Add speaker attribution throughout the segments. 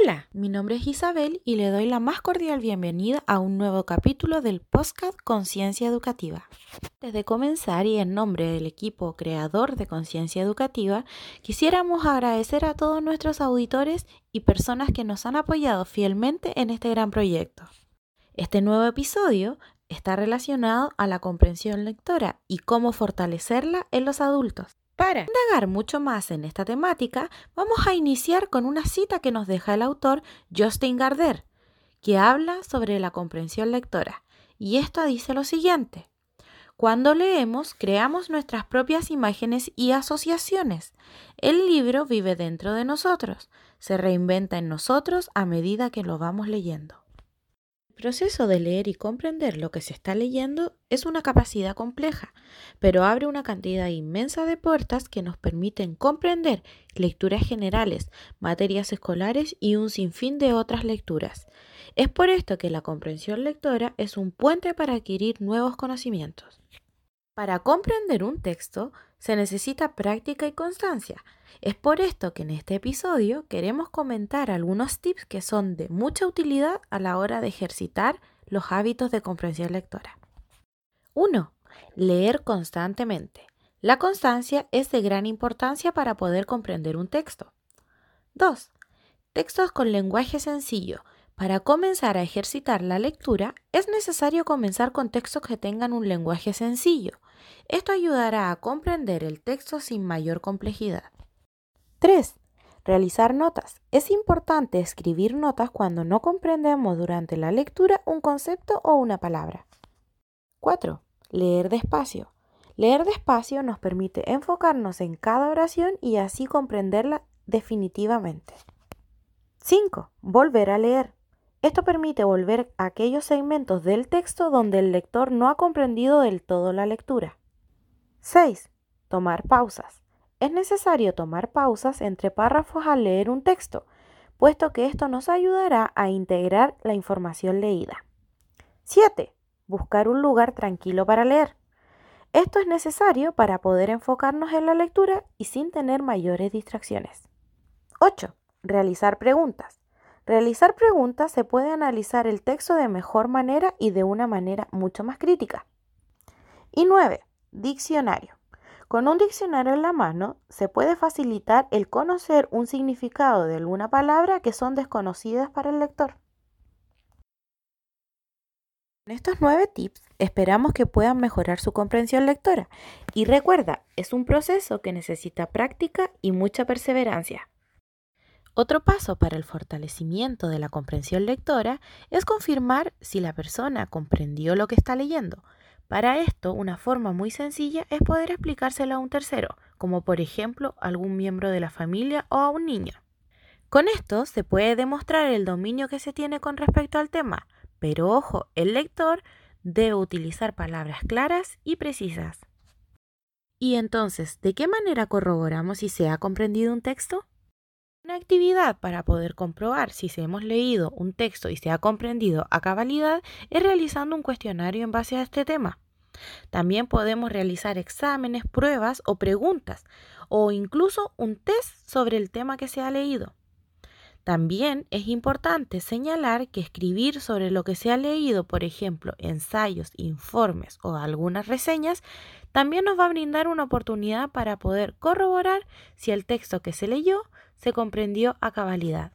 Speaker 1: Hola, mi nombre es Isabel y le doy la más cordial bienvenida a un nuevo capítulo del podcast Conciencia Educativa. Antes de comenzar y en nombre del equipo creador de Conciencia Educativa, quisiéramos agradecer a todos nuestros auditores y personas que nos han apoyado fielmente en este gran proyecto. Este nuevo episodio está relacionado a la comprensión lectora y cómo fortalecerla en los adultos. Para indagar mucho más en esta temática, vamos a iniciar con una cita que nos deja el autor Justin Gardner, que habla sobre la comprensión lectora. Y esto dice lo siguiente. Cuando leemos, creamos nuestras propias imágenes y asociaciones. El libro vive dentro de nosotros, se reinventa en nosotros a medida que lo vamos leyendo proceso de leer y comprender lo que se está leyendo es una capacidad compleja, pero abre una cantidad inmensa de puertas que nos permiten comprender lecturas generales, materias escolares y un sinfín de otras lecturas. Es por esto que la comprensión lectora es un puente para adquirir nuevos conocimientos. Para comprender un texto se necesita práctica y constancia. Es por esto que en este episodio queremos comentar algunos tips que son de mucha utilidad a la hora de ejercitar los hábitos de comprensión lectora. 1. Leer constantemente. La constancia es de gran importancia para poder comprender un texto. 2. Textos con lenguaje sencillo. Para comenzar a ejercitar la lectura es necesario comenzar con textos que tengan un lenguaje sencillo. Esto ayudará a comprender el texto sin mayor complejidad. 3. Realizar notas. Es importante escribir notas cuando no comprendemos durante la lectura un concepto o una palabra. 4. Leer despacio. Leer despacio nos permite enfocarnos en cada oración y así comprenderla definitivamente. 5. Volver a leer. Esto permite volver a aquellos segmentos del texto donde el lector no ha comprendido del todo la lectura. 6. Tomar pausas. Es necesario tomar pausas entre párrafos al leer un texto, puesto que esto nos ayudará a integrar la información leída. 7. Buscar un lugar tranquilo para leer. Esto es necesario para poder enfocarnos en la lectura y sin tener mayores distracciones. 8. Realizar preguntas. Realizar preguntas se puede analizar el texto de mejor manera y de una manera mucho más crítica. Y 9. Diccionario. Con un diccionario en la mano se puede facilitar el conocer un significado de alguna palabra que son desconocidas para el lector. Con estos nueve tips esperamos que puedan mejorar su comprensión lectora y recuerda, es un proceso que necesita práctica y mucha perseverancia. Otro paso para el fortalecimiento de la comprensión lectora es confirmar si la persona comprendió lo que está leyendo. Para esto, una forma muy sencilla es poder explicárselo a un tercero, como por ejemplo algún miembro de la familia o a un niño. Con esto se puede demostrar el dominio que se tiene con respecto al tema, pero ojo, el lector debe utilizar palabras claras y precisas. Y entonces, ¿de qué manera corroboramos si se ha comprendido un texto? Una actividad para poder comprobar si se hemos leído un texto y se ha comprendido a cabalidad es realizando un cuestionario en base a este tema. También podemos realizar exámenes, pruebas o preguntas o incluso un test sobre el tema que se ha leído. También es importante señalar que escribir sobre lo que se ha leído, por ejemplo, ensayos, informes o algunas reseñas, también nos va a brindar una oportunidad para poder corroborar si el texto que se leyó se comprendió a cabalidad.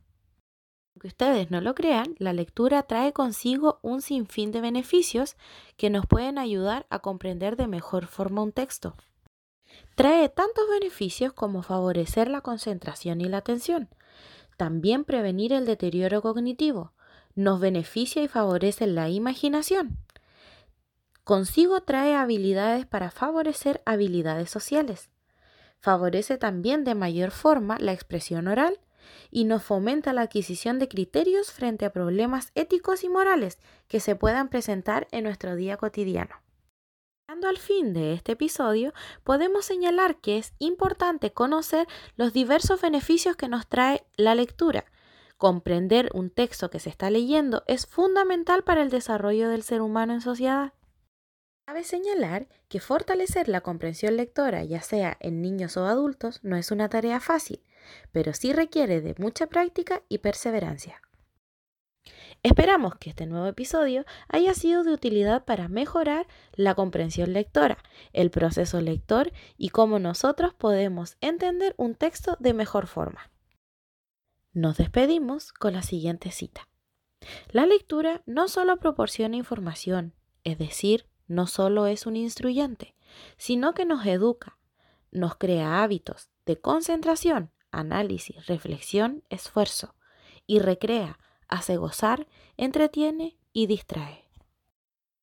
Speaker 1: Aunque ustedes no lo crean, la lectura trae consigo un sinfín de beneficios que nos pueden ayudar a comprender de mejor forma un texto. Trae tantos beneficios como favorecer la concentración y la atención, también prevenir el deterioro cognitivo, nos beneficia y favorece la imaginación. Consigo trae habilidades para favorecer habilidades sociales, favorece también de mayor forma la expresión oral y nos fomenta la adquisición de criterios frente a problemas éticos y morales que se puedan presentar en nuestro día cotidiano. Llegando al fin de este episodio, podemos señalar que es importante conocer los diversos beneficios que nos trae la lectura. Comprender un texto que se está leyendo es fundamental para el desarrollo del ser humano en sociedad. Cabe señalar que fortalecer la comprensión lectora, ya sea en niños o adultos, no es una tarea fácil, pero sí requiere de mucha práctica y perseverancia. Esperamos que este nuevo episodio haya sido de utilidad para mejorar la comprensión lectora, el proceso lector y cómo nosotros podemos entender un texto de mejor forma. Nos despedimos con la siguiente cita. La lectura no solo proporciona información, es decir, no solo es un instruyente, sino que nos educa, nos crea hábitos de concentración, análisis, reflexión, esfuerzo y recrea, hace gozar, entretiene y distrae.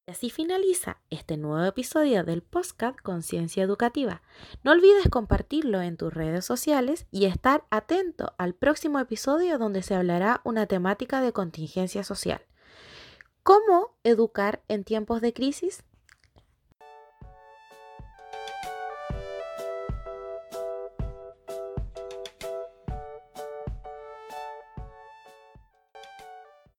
Speaker 1: Y así finaliza este nuevo episodio del podcast Conciencia Educativa. No olvides compartirlo en tus redes sociales y estar atento al próximo episodio donde se hablará una temática de contingencia social. ¿Cómo educar en tiempos de crisis?